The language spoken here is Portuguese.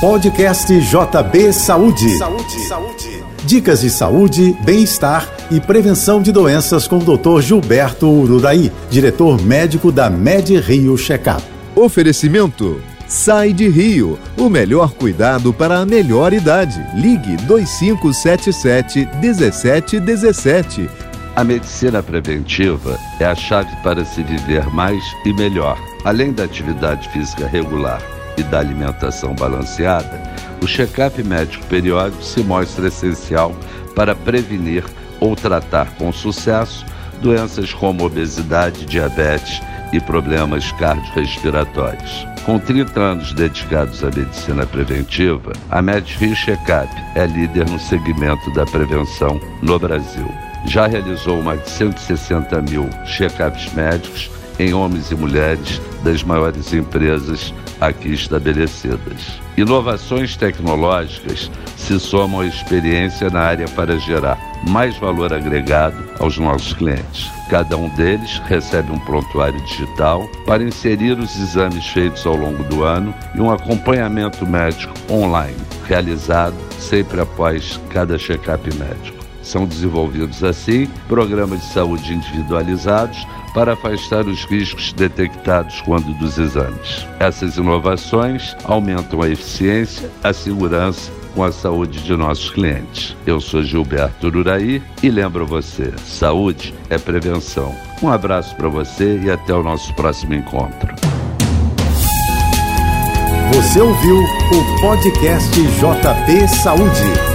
Podcast JB Saúde. Saúde. Saúde. Dicas de saúde, bem-estar e prevenção de doenças com o Dr. Gilberto Ururaí, diretor médico da Med Rio Checkup. Oferecimento Sai de Rio, o melhor cuidado para a melhor idade. Ligue 2577 1717. A medicina preventiva é a chave para se viver mais e melhor. Além da atividade física regular e da alimentação balanceada, o check-up médico periódico se mostra essencial para prevenir ou tratar com sucesso doenças como obesidade, diabetes e problemas cardiorrespiratórios. Com 30 anos dedicados à medicina preventiva, a MedFree Checkup é líder no segmento da prevenção no Brasil. Já realizou mais de 160 mil check-ups médicos em homens e mulheres das maiores empresas aqui estabelecidas. Inovações tecnológicas se somam à experiência na área para gerar mais valor agregado aos nossos clientes. Cada um deles recebe um prontuário digital para inserir os exames feitos ao longo do ano e um acompanhamento médico online, realizado sempre após cada check-up médico. São desenvolvidos assim programas de saúde individualizados para afastar os riscos detectados quando dos exames. Essas inovações aumentam a eficiência, a segurança com a saúde de nossos clientes. Eu sou Gilberto Ururaí e lembro você, saúde é prevenção. Um abraço para você e até o nosso próximo encontro. Você ouviu o podcast JP Saúde.